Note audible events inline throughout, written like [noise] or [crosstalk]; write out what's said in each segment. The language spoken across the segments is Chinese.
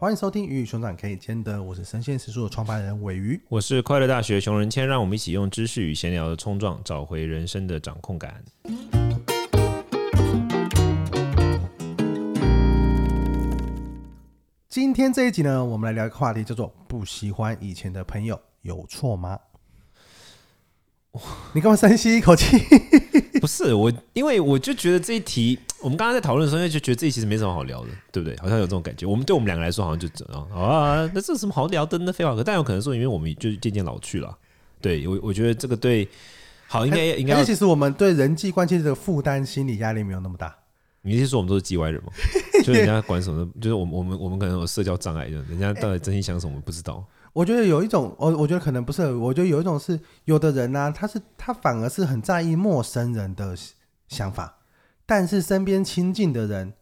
欢迎收听《鱼与熊掌可以兼得》，我是生鲜食宿的创办人尾鱼，我是快乐大学熊仁谦，让我们一起用知识与闲聊的冲撞，找回人生的掌控感。今天这一集呢，我们来聊一个话题，叫做“不喜欢以前的朋友有错吗？” [laughs] 你干嘛深吸一口气？[laughs] 不是我，因为我就觉得这一题，我们刚刚在讨论的时候，就觉得这一题其实没什么好聊的，对不对？好像有这种感觉。我们对我们两个来说，好像就这样啊，那这有什么好聊的呢？废话可，但有可能说，因为我们就渐渐老去了。对我，我觉得这个对，好，应该应该。其实我们对人际关系的负担、心理压力没有那么大。你是说我们都是叽歪人吗？就人家管什么，就是我们我们我们可能有社交障碍，人家到底真心想什么，不知道。我觉得有一种，我我觉得可能不是，我觉得有一种是，有的人呢、啊，他是他反而是很在意陌生人的想法，但是身边亲近的人，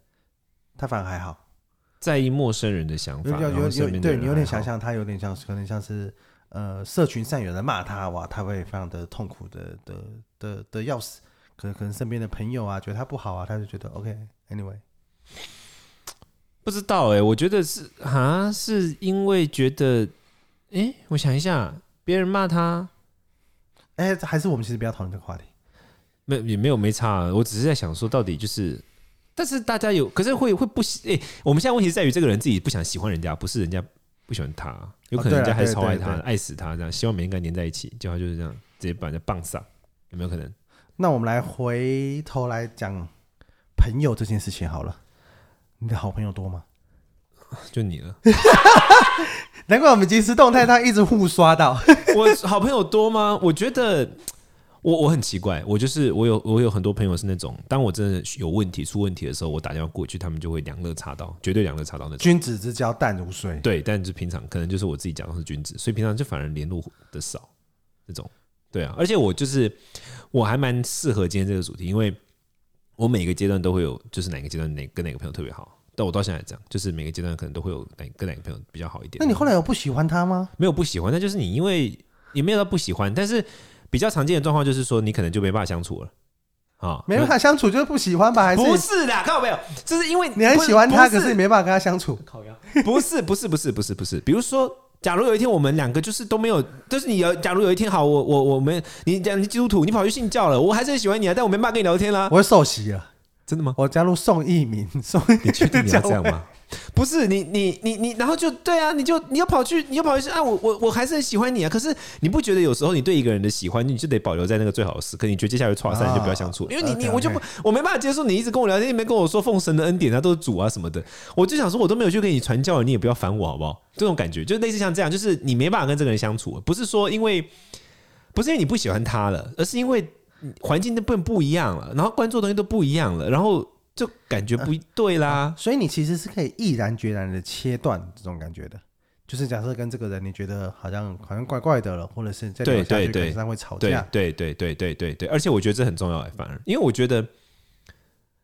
他反而还好，在意陌生人的想法。有有有，对你有点想象，他有点像，可能像是呃，社群上有人骂他哇，他会非常的痛苦的的的的要死。可能可能身边的朋友啊，觉得他不好啊，他就觉得 OK，Anyway。不知道哎、欸，我觉得是啊，是因为觉得。哎、欸，我想一下，别人骂他，哎、欸，还是我们其实不要讨论这个话题，没也没有没差，我只是在想说，到底就是，但是大家有，可是会会不喜，哎、欸，我们现在问题是在于这个人自己不想喜欢人家，不是人家不喜欢他，有可能人家还是超爱他，爱死他这样，希望每天跟他黏在一起，结果就是这样，直接把人家棒杀，有没有可能？那我们来回头来讲朋友这件事情好了，你的好朋友多吗？就你了。[laughs] [laughs] [laughs] 难怪我们即时动态他一直互刷到。[laughs] 我好朋友多吗？我觉得我我很奇怪，我就是我有我有很多朋友是那种，当我真的有问题出问题的时候，我打电话过去，他们就会两肋插刀，绝对两肋插刀那种。君子之交淡如水。对，但是平常可能就是我自己讲的是君子，所以平常就反而联络的少。那种对啊，而且我就是我还蛮适合今天这个主题，因为我每个阶段都会有，就是哪个阶段哪跟哪个朋友特别好。但我到现在这样，就是每个阶段可能都会有哪跟哪个朋友比较好一点。那你后来有不喜欢他吗？没有不喜欢，那就是你因为也没有到不喜欢，但是比较常见的状况就是说你可能就没办法相处了啊，没办法相处就是不喜欢吧？还是不是的？看到没有？就是因为你很喜欢他，可是你没办法跟他相处。[laughs] 不是不是不是不是不是，比如说，假如有一天我们两个就是都没有，就是你有，假如有一天好，我我我们你讲你基督徒，你跑去信教了，我还是很喜欢你啊，但我没办法跟你聊天啦，我会受洗了。真的吗？我加入宋一鸣，宋你确定你要这样吗？不是你你你你，然后就对啊，你就你要跑去，你要跑去啊！我我我还是很喜欢你啊！可是你不觉得有时候你对一个人的喜欢，你就得保留在那个最好的时刻？你觉得接下来剉赛，你就不要相处，因为你你我就不我没办法接受你一直跟我聊天，你没跟我说奉神的恩典啊，都是主啊什么的。我就想说，我都没有去给你传教了，你也不要烦我好不好？这种感觉就类似像这样，就是你没办法跟这个人相处，不是说因为不是因为你不喜欢他了，而是因为环境都不不一样了，然后关注的东西都不一样了，然后。就感觉不对啦、所以你其实是可以毅然决然的切断这种感觉的。就是假设跟这个人你觉得好像好像怪怪的了，或者是在聊下去可能上会吵架，对对对对对对对。而且我觉得这很重要，反而因为我觉得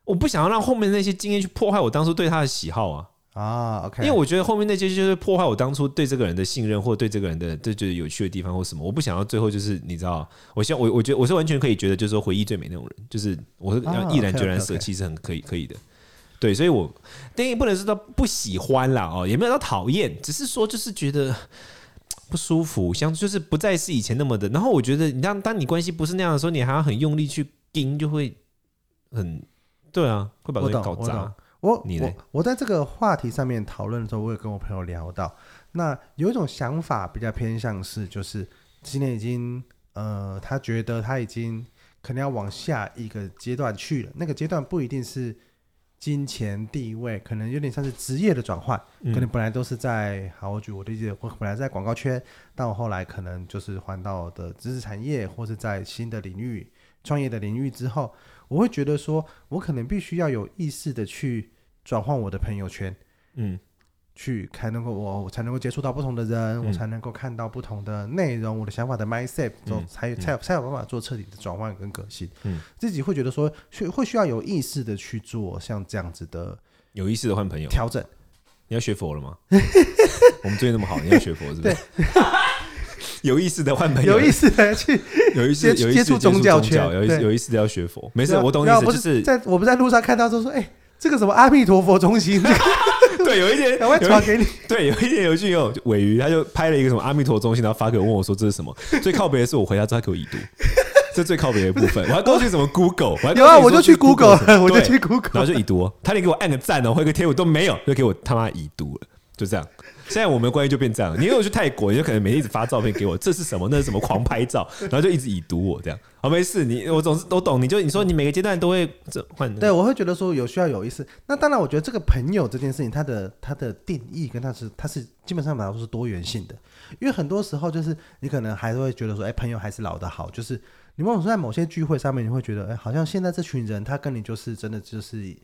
我不想要让后面那些经验去破坏我当初对他的喜好啊。啊，OK，因为我觉得后面那些就是破坏我当初对这个人的信任，或对这个人的这就是有趣的地方或什么，我不想要最后就是你知道，我希望我我觉得我是完全可以觉得就是说回忆最美那种人，就是我是要毅然决然舍弃是很可以可以的，对，所以我电影不能说到不喜欢啦哦，也没有到讨厌，只是说就是觉得不舒服，像就是不再是以前那么的。然后我觉得你当当你关系不是那样的时候，你还要很用力去盯，就会很对啊，会把东西搞砸。我我我在这个话题上面讨论的时候，我也跟我朋友聊到，那有一种想法比较偏向是，就是今年已经呃，他觉得他已经可能要往下一个阶段去了，那个阶段不一定是金钱地位，可能有点像是职业的转换，可能本来都是在，好，我举我的例子，我本来在广告圈，但我后来可能就是换到的知识产业，或是在新的领域创业的领域之后。我会觉得说，我可能必须要有意识的去转换我的朋友圈，嗯，去才能够我我才能够接触到不同的人，嗯、我才能够看到不同的内容，我的想法的 mindset，嗯、才有才有才有办法做彻底的转换跟革新。嗯，自己会觉得说，需会需要有意识的去做像这样子的有意识的换朋友调整。你要学佛了吗？[laughs] 我们最近那么好，你要学佛是不是？[laughs] 有意思的换朋友，有意思的去，[laughs] 有意思接触宗教圈，有意思有意思的要学佛。没事，我懂意思。就是在我们在路上看到说说，哎，这个什么阿弥陀佛中心，对 [laughs] 对，有一天赶快传给你。对，有一点有一句有尾鱼，他就拍了一个什么阿弥陀中心，然后发给我，问我说这是什么？最靠北的是我回家之后他给我已读，[laughs] 这最靠别的部分。我还过去什么 Google，我有啊，我就去 Google 了，[laughs] 我就去 Google，然后就已读，他连给我按个赞哦，或一个贴我都没有，就给我他妈已读了，就这样。现在我们的关系就变这样，你如果去泰国，你就可能每天一直发照片给我，这是什么？那是什么？狂拍照，[laughs] 然后就一直已读我这样。好，没事，你我总是都懂。你就你说你每个阶段都会这换。对，我会觉得说有需要有意思。那当然，我觉得这个朋友这件事情，它的它的定义跟它是它是基本上来说是多元性的。因为很多时候就是你可能还是会觉得说，哎，朋友还是老的好。就是你某种在某些聚会上面，你会觉得，哎，好像现在这群人他跟你就是真的就是。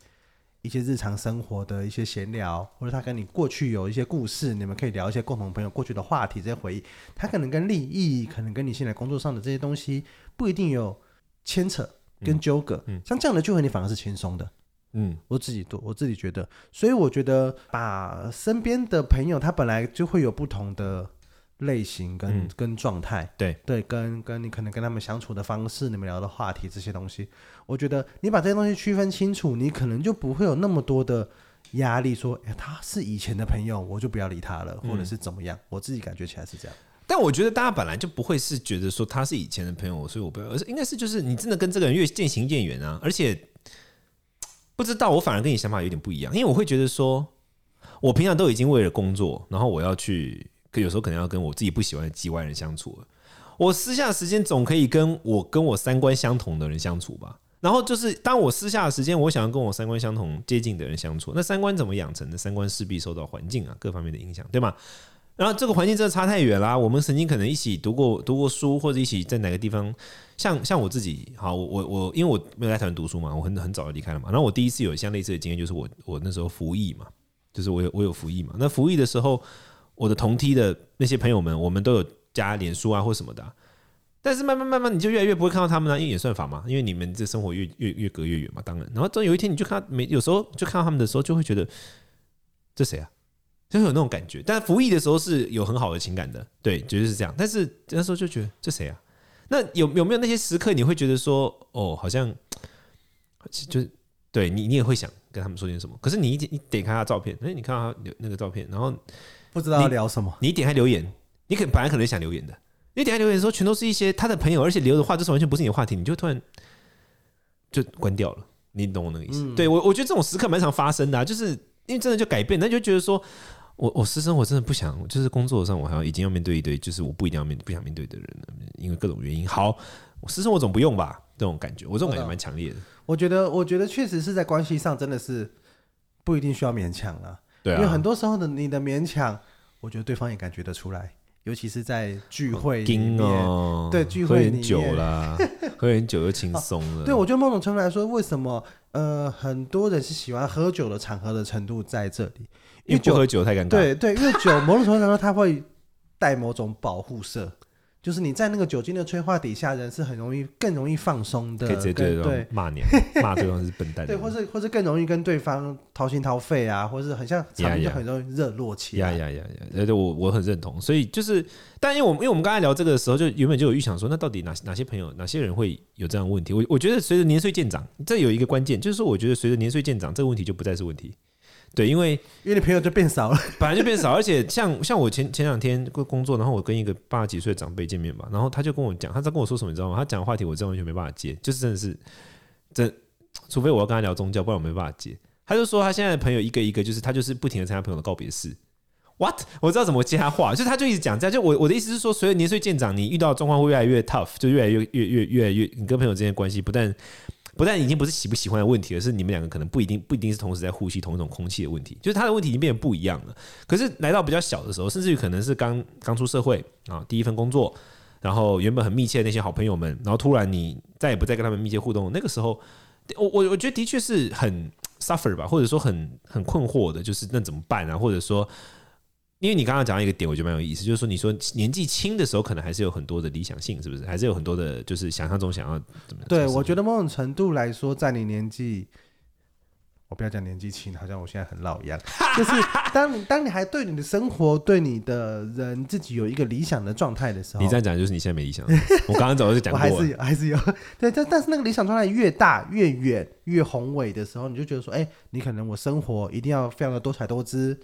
一些日常生活的一些闲聊，或者他跟你过去有一些故事，你们可以聊一些共同朋友过去的话题，这些回忆，他可能跟利益，可能跟你现在工作上的这些东西不一定有牵扯跟纠葛。嗯，像这样的聚会，你反而是轻松的。嗯，我自己做我自己觉得，所以我觉得把身边的朋友，他本来就会有不同的。类型跟、嗯、跟状态，对对，跟跟你可能跟他们相处的方式，你们聊的话题这些东西，我觉得你把这些东西区分清楚，你可能就不会有那么多的压力，说，哎，他是以前的朋友，我就不要理他了，或者是怎么样。嗯、我自己感觉起来是这样。但我觉得大家本来就不会是觉得说他是以前的朋友，所以我不要，而是应该是就是你真的跟这个人越渐行渐远啊。而且不知道，我反而跟你想法有点不一样，因为我会觉得说，我平常都已经为了工作，然后我要去。可有时候可能要跟我自己不喜欢的机外人相处，我私下的时间总可以跟我跟我三观相同的人相处吧。然后就是当我私下的时间，我想要跟我三观相同接近的人相处，那三观怎么养成的？三观势必受到环境啊各方面的影响，对吗？然后这个环境真的差太远啦。我们曾经可能一起读过读过书，或者一起在哪个地方，像像我自己，好，我我因为我没有在台湾读书嘛，我很很早就离开了嘛。然后我第一次有像类似的经验，就是我我那时候服役嘛，就是我有我有服役嘛。那服役的时候。我的同梯的那些朋友们，我们都有加脸书啊或什么的，但是慢慢慢慢你就越来越不会看到他们了，因为演算法嘛，因为你们这生活越越越隔越远嘛，当然，然后等有一天你就看没，有时候就看到他们的时候，就会觉得这谁啊，就会有那种感觉。但服役的时候是有很好的情感的，对，绝对是这样。但是那时候就觉得这谁啊？那有有没有那些时刻你会觉得说，哦，好像就是对你，你也会想跟他们说点什么？可是你一点你点开他的照片，哎，你看到他那个照片，然后。不知道要聊什么你，你点开留言，你可本来可能想留言的，你点开留言的时候，全都是一些他的朋友，而且留的话就是完全不是你的话题，你就突然就关掉了。你懂我那个意思？嗯、对我，我觉得这种时刻蛮常发生的、啊，就是因为真的就改变，那就觉得说我我私生活真的不想，就是工作上我还要已经要面对一堆，就是我不一定要面不想面对的人了，因为各种原因。好，我私生活总不用吧？这种感觉，我这种感觉蛮强烈的。我觉得，我觉得确实是在关系上真的是不一定需要勉强了。对啊，因为很多时候的你的勉强，我觉得对方也感觉得出来，尤其是在聚会里面，哦、对聚会喝点酒啦，[laughs] 喝点酒就轻松了。哦、对，我觉得某种程度来说，为什么呃很多人是喜欢喝酒的场合的程度在这里？因为不喝酒太尴尬。对对，因为酒某种程度来说，它会带某种保护色。就是你在那个酒精的催化底下，人是很容易更容易放松的，可以直接对骂你，[laughs] 骂对方是笨蛋，对，或是或是更容易跟对方掏心掏肺啊，或是很像场面就很容易热络起来。呀呀呀呀！对，我我很认同。所以就是，但因为我们因为我们刚才聊这个的时候，就原本就有预想说，那到底哪哪些朋友，哪些人会有这样的问题？我我觉得随着年岁渐长，这有一个关键，就是说，我觉得随着年岁渐长，这个问题就不再是问题。对，因为因为你朋友就变少了，[laughs] 本来就变少，而且像像我前前两天工作，然后我跟一个八十几岁的长辈见面嘛，然后他就跟我讲，他在跟我说什么，你知道吗？他讲的话题我真的完全没办法接，就是真的是真，除非我要跟他聊宗教，不然我没办法接。他就说他现在的朋友一个一个，就是他就是不停的参加朋友的告别式。What？我知道怎么接他话，就是他就一直讲这样。就我我的意思是说，随着年岁渐长，你遇到的状况会越来越 tough，就越来越越越越来越，你跟朋友之间的关系不但。不但已经不是喜不喜欢的问题，而是你们两个可能不一定不一定是同时在呼吸同一种空气的问题，就是他的问题已经变得不一样了。可是来到比较小的时候，甚至于可能是刚刚出社会啊，第一份工作，然后原本很密切的那些好朋友们，然后突然你再也不再跟他们密切互动，那个时候，我我我觉得的确是很 suffer 吧，或者说很很困惑的，就是那怎么办啊？或者说。因为你刚刚讲到一个点，我觉得蛮有意思，就是说，你说年纪轻的时候，可能还是有很多的理想性，是不是？还是有很多的，就是想象中想要怎么样？对，我觉得某种程度来说，在你年纪我不要讲年纪轻，好像我现在很老一样。就是当你当你还对你的生活、对你的人自己有一个理想的状态的时候，你这样讲就是你现在没理想。我刚刚早就讲过 [laughs] 还是有，还是有。对，但但是那个理想状态越大、越远、越宏伟的时候，你就觉得说，哎、欸，你可能我生活一定要非常的多彩多姿。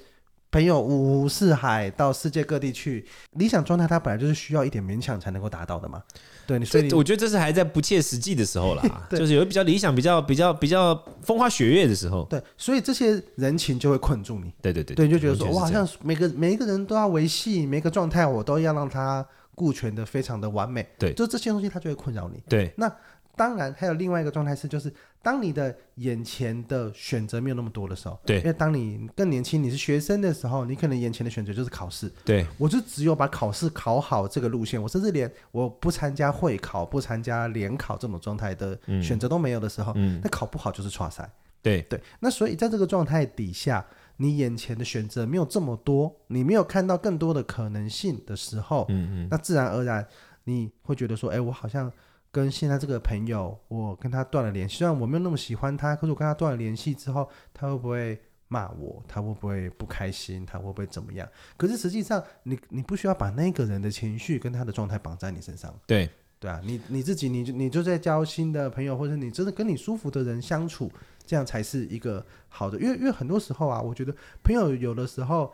朋友五湖四海到世界各地去，理想状态它本来就是需要一点勉强才能够达到的嘛。对，你所以我觉得这是还在不切实际的时候啦，[laughs] 就是有比较理想、比较比较比较风花雪月的时候。对，所以这些人情就会困住你。对对对，对，你就觉得说，我好像每个每一个人都要维系，每个状态我都要让他顾全的非常的完美。对，就这些东西它就会困扰你。对，那。当然，还有另外一个状态是，就是当你的眼前的选择没有那么多的时候，对，因为当你更年轻，你是学生的时候，你可能眼前的选择就是考试，对，我就只有把考试考好这个路线，我甚至连我不参加会考、不参加联考这种状态的选择都没有的时候，嗯，那考不好就是差赛，对。对，那所以在这个状态底下，你眼前的选择没有这么多，你没有看到更多的可能性的时候，嗯嗯，那自然而然你会觉得说，哎，我好像。跟现在这个朋友，我跟他断了联系。虽然我没有那么喜欢他，可是我跟他断了联系之后，他会不会骂我？他会不会不开心？他会不会怎么样？可是实际上你，你你不需要把那个人的情绪跟他的状态绑在你身上。对对啊，你你自己，你就你就在交新的朋友，或者你真的跟你舒服的人相处，这样才是一个好的。因为因为很多时候啊，我觉得朋友有的时候。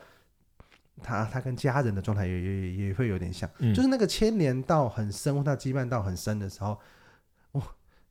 他他跟家人的状态也也也会有点像，嗯、就是那个牵连到很深，或他羁绊到很深的时候，哇！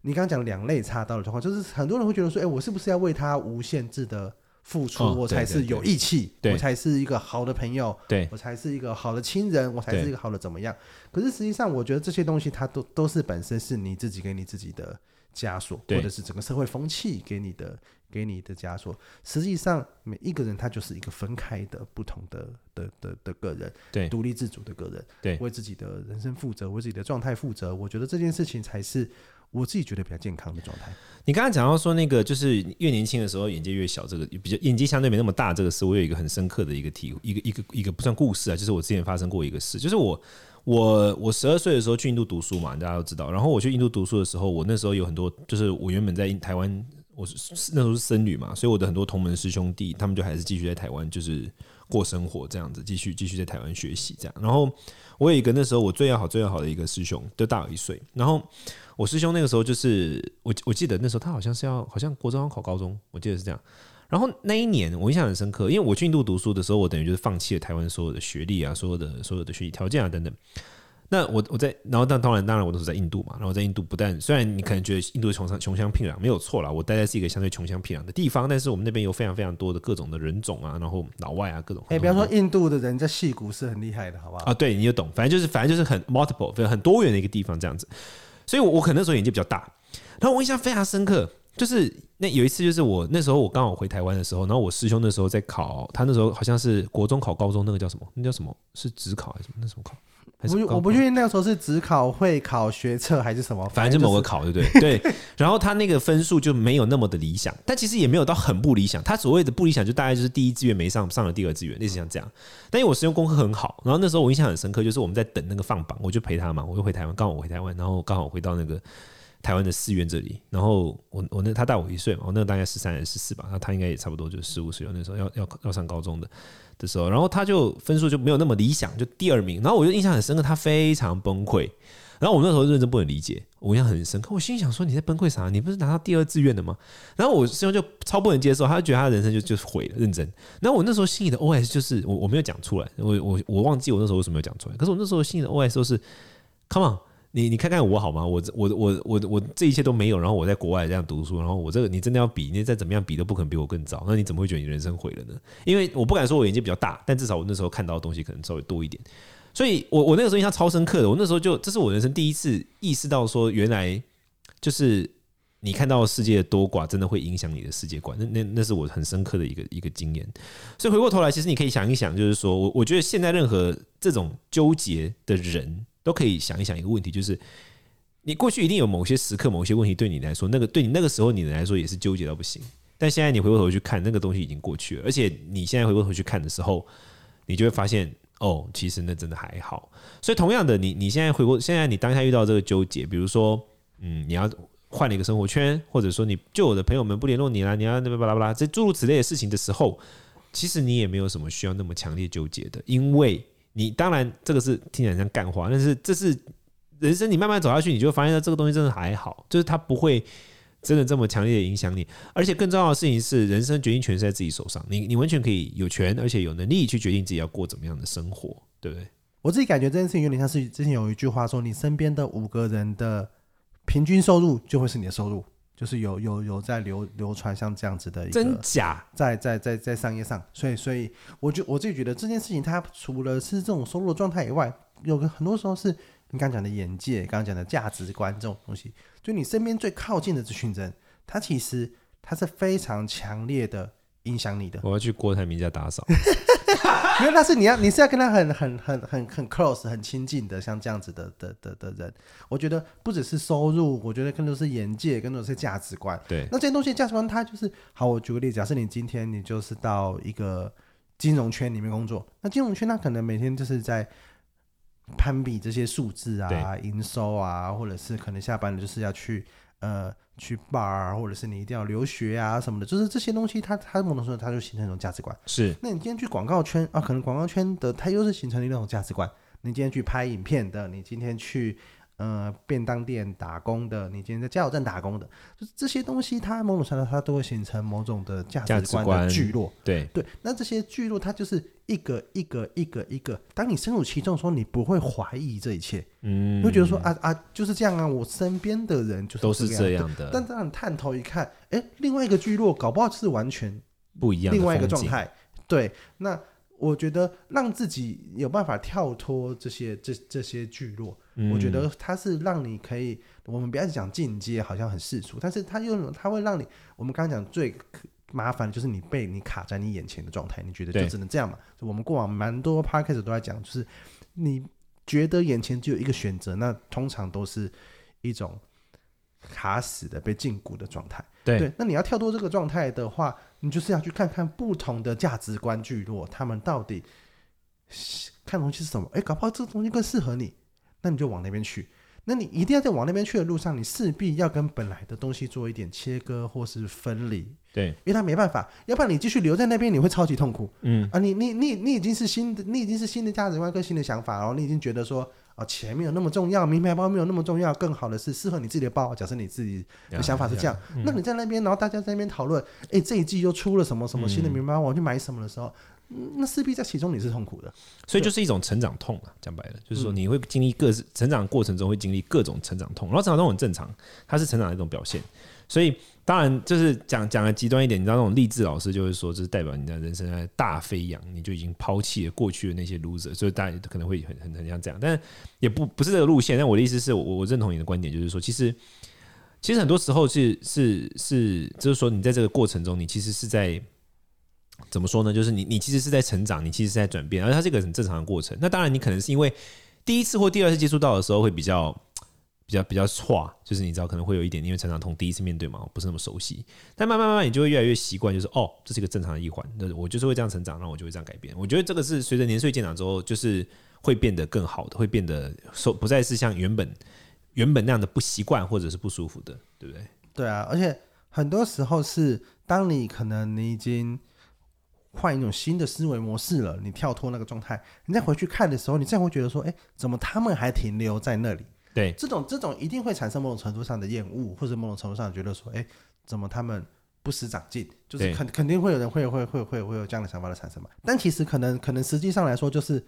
你刚刚讲两肋插刀的状况，就是很多人会觉得说，哎，我是不是要为他无限制的付出，哦、我才是有义气，我才是一个好的朋友，对。我才是一个好的亲人，我才是一个好的怎么样？可是实际上，我觉得这些东西，它都都是本身是你自己给你自己的枷锁，或者是整个社会风气给你的。给你的枷锁，实际上每一个人他就是一个分开的、不同的的的的个人，对，独立自主的个人，对，为自己的人生负责，为自己的状态负责。我觉得这件事情才是我自己觉得比较健康的状态。你刚刚讲到说那个，就是越年轻的时候眼界越小，这个比较眼界相对没那么大，这个事我有一个很深刻的一个体，一个一个一个不算故事啊，就是我之前发生过一个事，就是我我我十二岁的时候去印度读书嘛，大家都知道。然后我去印度读书的时候，我那时候有很多，就是我原本在台湾。我是那时候是僧侣嘛，所以我的很多同门师兄弟，他们就还是继续在台湾，就是过生活这样子，继续继续在台湾学习这样。然后我有一个那时候我最要好最要好的一个师兄，都大我一岁。然后我师兄那个时候就是我我记得那时候他好像是要好像国中要考高中，我记得是这样。然后那一年我印象很深刻，因为我去印度读书的时候，我等于就是放弃了台湾所有的学历啊，所有的所有的学习条件啊等等。那我我在，然后但当然当然我都是在印度嘛，然后在印度不但虽然你可能觉得印度穷乡穷乡僻壤没有错啦，我待在是一个相对穷乡僻壤的地方，但是我们那边有非常非常多的各种的人种啊，然后老外啊各种。哎、欸，比方说印度的人在戏骨是很厉害的，好不好？啊，对，你就懂，反正就是反正就是很 multiple，很多元的一个地方这样子。所以我，我我可能那时候眼界比较大，然后我印象非常深刻，就是那有一次就是我那时候我刚好回台湾的时候，然后我师兄那时候在考，他那时候好像是国中考高中，那个叫什么？那叫什么？是职考还是什么？那什么考？我我不确定那个时候是指考、会考、学测还是什么，反正就某个考，对不对？对。[laughs] 然后他那个分数就没有那么的理想，但其实也没有到很不理想。他所谓的不理想，就大概就是第一志愿没上，上了第二志愿，类似像这样。但因为我师兄功课很好，然后那时候我印象很深刻，就是我们在等那个放榜，我就陪他嘛，我就回台湾，刚好我回台湾，然后刚好回到那个台湾的寺院这里，然后我我那他大我一岁嘛，我那大概十三还是十四吧，那他应该也差不多就十五岁，那时候要要要上高中的。的时候，然后他就分数就没有那么理想，就第二名。然后我就印象很深刻，他非常崩溃。然后我那时候认真不能理解，我印象很深刻。我心想说：“你在崩溃啥？你不是拿到第二志愿的吗？”然后我师兄就超不能接受，他就觉得他的人生就就毁了。认真。然后我那时候心里的 OS 就是，我我没有讲出来，我我我忘记我那时候为什么没有讲出来。可是我那时候心里的 OS 都是：“Come on。”你你看看我好吗？我我我我我这一切都没有，然后我在国外这样读书，然后我这个你真的要比，你再怎么样比都不可能比我更早。那你怎么会觉得你人生毁了呢？因为我不敢说我眼界比较大，但至少我那时候看到的东西可能稍微多一点。所以我我那个时候印象超深刻的，我那时候就这是我人生第一次意识到说，原来就是你看到世界的多寡，真的会影响你的世界观。那那那是我很深刻的一个一个经验。所以回过头来，其实你可以想一想，就是说我我觉得现在任何这种纠结的人。都可以想一想一个问题，就是你过去一定有某些时刻、某些问题对你来说，那个对你那个时候你来说也是纠结到不行。但现在你回过头去看，那个东西已经过去了，而且你现在回过头去看的时候，你就会发现，哦，其实那真的还好。所以同样的，你你现在回过，现在你当下遇到这个纠结，比如说，嗯，你要换了一个生活圈，或者说你旧有的朋友们不联络你了，你要那巴拉巴拉，这诸如此类的事情的时候，其实你也没有什么需要那么强烈纠结的，因为你当然这个是听起来像干话，但是这是人生，你慢慢走下去，你就会发现这个东西真的还好，就是它不会真的这么强烈的影响你，而且更重要的事情是，人生决定权是在自己手上，你你完全可以有权，而且有能力去决定自己要过怎么样的生活，对不对？我自己感觉这件事情有点像是之前有一句话说，你身边的五个人的平均收入就会是你的收入，就是有有有在流流传像这样子的一个真假在在在在商业上，所以所以我就我自己觉得这件事情，它除了是这种收入的状态以外，有个很多时候是你刚讲的眼界，刚刚讲的价值观这种东西，就你身边最靠近的这群人，他其实他是非常强烈的影响你的。我要去郭台铭家打扫。[laughs] [laughs] 因为那是你要，你是要跟他很很很很很 close、很亲近的，像这样子的的的的人，我觉得不只是收入，我觉得更多是眼界，更多是价值观。对，那这些东西价值观，它就是好。我举个例子，假设你今天你就是到一个金融圈里面工作，那金融圈他可能每天就是在攀比这些数字啊、营收啊，或者是可能下班了就是要去呃。去 bar 或者是你一定要留学啊什么的，就是这些东西它，它它某种程度它就形成一种价值观。是，那你今天去广告圈啊，可能广告圈的它又是形成一种价值观。你今天去拍影片的，你今天去。呃，便当店打工的，你今天在加油站打工的，就是这些东西，它某种程度它都会形成某种的价值观的聚落。对对，那这些聚落它就是一个一个一个一个，当你深入其中的时候，你不会怀疑这一切，嗯，会觉得说啊啊就是这样啊，我身边的人就是都是这样的。但当你探头一看，哎、欸，另外一个聚落搞不好就是完全不一样，另外一个状态。对，那。我觉得让自己有办法跳脱这些这这些聚落，嗯，我觉得它是让你可以，我们不要讲进阶，好像很世俗，但是它又它会让你，我们刚刚讲最麻烦的就是你被你卡在你眼前的状态，你觉得就只能这样嘛？我们过往蛮多 podcast 都在讲，就是你觉得眼前只有一个选择，那通常都是一种卡死的、被禁锢的状态。对，对，那你要跳脱这个状态的话。你就是要去看看不同的价值观聚落，他们到底看东西是什么？哎、欸，搞不好这个东西更适合你，那你就往那边去。那你一定要在往那边去的路上，你势必要跟本来的东西做一点切割或是分离。对，因为他没办法，要不然你继续留在那边，你会超级痛苦。嗯啊，你你你你已经是新的，你已经是新的价值观跟新的想法，然后你已经觉得说。哦，钱没有那么重要，名牌包没有那么重要，更好的是适合你自己的包。假设你自己的想法是这样，嗯、那你在那边，然后大家在那边讨论，哎、欸，这一季又出了什么什么新的名牌包，我要去买什么的时候，嗯、那势必在其中你是痛苦的。所以就是一种成长痛啊，讲白了，就是说你会经历各成长过程中会经历各种成长痛，然后成长痛很正常，它是成长的一种表现，所以。当然，就是讲讲的极端一点，你知道那种励志老师就会说，这是代表你的人生在大飞扬，你就已经抛弃了过去的那些 loser，所以大家可能会很很很像这样，但也不不是这个路线。但我的意思是我我认同你的观点，就是说，其实其实很多时候是是是，就是说你在这个过程中，你其实是在怎么说呢？就是你你其实是在成长，你其实是在转变，而它是一个很正常的过程。那当然，你可能是因为第一次或第二次接触到的时候会比较。比较比较差，就是你知道可能会有一点，因为成长痛第一次面对嘛，不是那么熟悉。但慢慢慢慢，你就会越来越习惯，就是哦，这是一个正常的一环。那我就是会这样成长，那我就会这样改变。我觉得这个是随着年岁渐长之后，就是会变得更好的，会变得说不再是像原本原本那样的不习惯或者是不舒服的，对不对？对啊，而且很多时候是当你可能你已经换一种新的思维模式了，你跳脱那个状态，你再回去看的时候，你这样会觉得说，哎，怎么他们还停留在那里？对，这种这种一定会产生某种程度上的厌恶，或者某种程度上觉得说，哎，怎么他们不思长进？就是肯肯定会有人会会会会会有这样的想法的产生嘛。但其实可能可能实际上来说，就是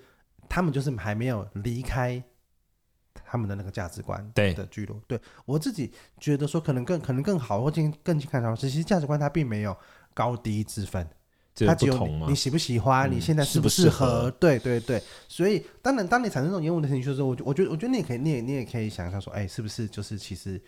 他们就是还没有离开他们的那个价值观对的聚落。对，对我自己觉得说，可能更可能更好，或者更去看到，其实价值观它并没有高低之分。他只有你，你喜不喜欢，嗯、你现在适不适合，对对对，所以当然，当你产生这种厌恶的情绪的时候，我我觉得，我觉得你也可以，你也你也可以想象说，哎，是不是就是其实，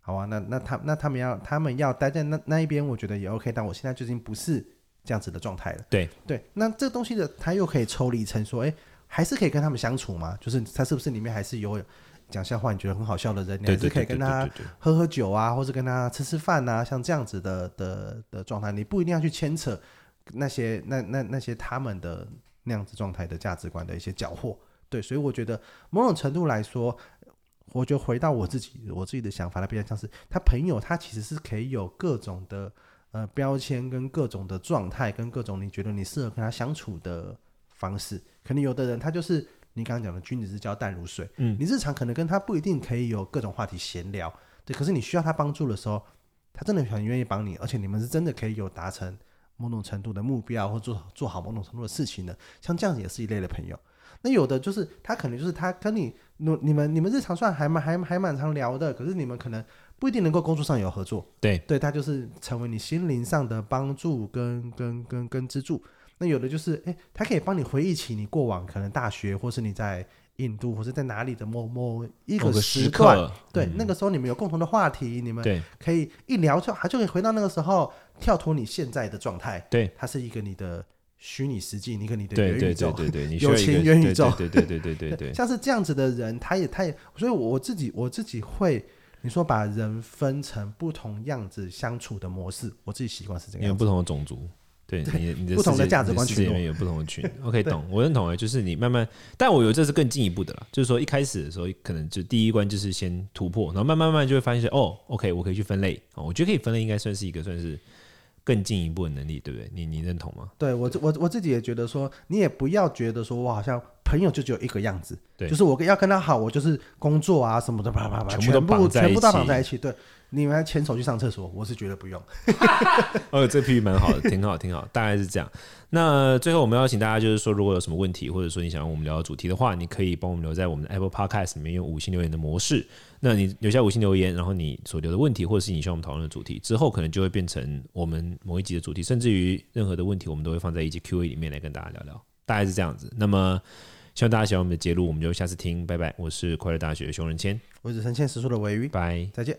好啊，那那他那他们要他们要待在那那一边，我觉得也 OK，但我现在就已经不是这样子的状态了。对对，那这个东西的他又可以抽离成说，哎，还是可以跟他们相处吗？就是他是不是里面还是有讲笑话，你觉得很好笑的人，你还是可以跟他喝喝酒啊，或者跟他吃吃饭啊，像这样子的的的状态，你不一定要去牵扯。那些那那那些他们的那样子状态的价值观的一些缴获，对，所以我觉得某种程度来说，我就回到我自己我自己的想法，他比较像是他朋友，他其实是可以有各种的呃标签跟各种的状态，跟各种你觉得你适合跟他相处的方式。可能有的人他就是你刚刚讲的君子之交淡如水，嗯，你日常可能跟他不一定可以有各种话题闲聊，对，可是你需要他帮助的时候，他真的很愿意帮你，而且你们是真的可以有达成某种程度的目标，或做做好某种程度的事情的，像这样子也是一类的朋友。那有的就是他可能就是他跟你，你们你们日常算还蛮还还蛮常聊的，可是你们可能不一定能够工作上有合作。对，对他就是成为你心灵上的帮助跟跟跟跟支柱。那有的就是哎，他可以帮你回忆起你过往可能大学或是你在印度或是在哪里的某某一个时段，时对，嗯、那个时候你们有共同的话题，你们可以一聊就还就可以回到那个时候，跳脱你现在的状态。对，它是一个你的。虚拟实际，你跟你的元宇宙，对对对对对，友情元宇宙，对对对对对对，像是这样子的人，他也他也，所以我自己我自己会，你说把人分成不同样子相处的模式，我自己习惯是这样，有不同的种族，对，对你你的不同的价值观群里面有不同的群，OK，懂，我认同哎，就是你慢慢，但我有这是更进一步的啦，就是说一开始的时候，可能就第一关就是先突破，然后慢慢慢慢就会发现哦，OK，我可以去分类，我觉得可以分类，应该算是一个算是。更进一步的能力，对不对？你你认同吗？对我我我自己也觉得说，你也不要觉得说我好像朋友就只有一个样子，对，就是我要跟他好，我就是工作啊什么的，啪啪啪，全部都全部都绑在一起，对。你们牵手去上厕所，我是觉得不用。[laughs] 哦，这比喻蛮好的，挺好，挺好，大概是这样。那最后我们邀请大家，就是说，如果有什么问题，或者说你想让我们聊的主题的话，你可以帮我们留在我们的 Apple Podcast 里面，用五星留言的模式。那你留下五星留言，然后你所留的问题，或者是你需要我们讨论的主题，之后可能就会变成我们某一集的主题，甚至于任何的问题，我们都会放在一集 Q&A 里面来跟大家聊聊。大概是这样子。那么希望大家喜欢我们的节目，我们就下次听，拜拜。我是快乐大学的熊仁谦，我是陈倩实说的维语，拜，再见。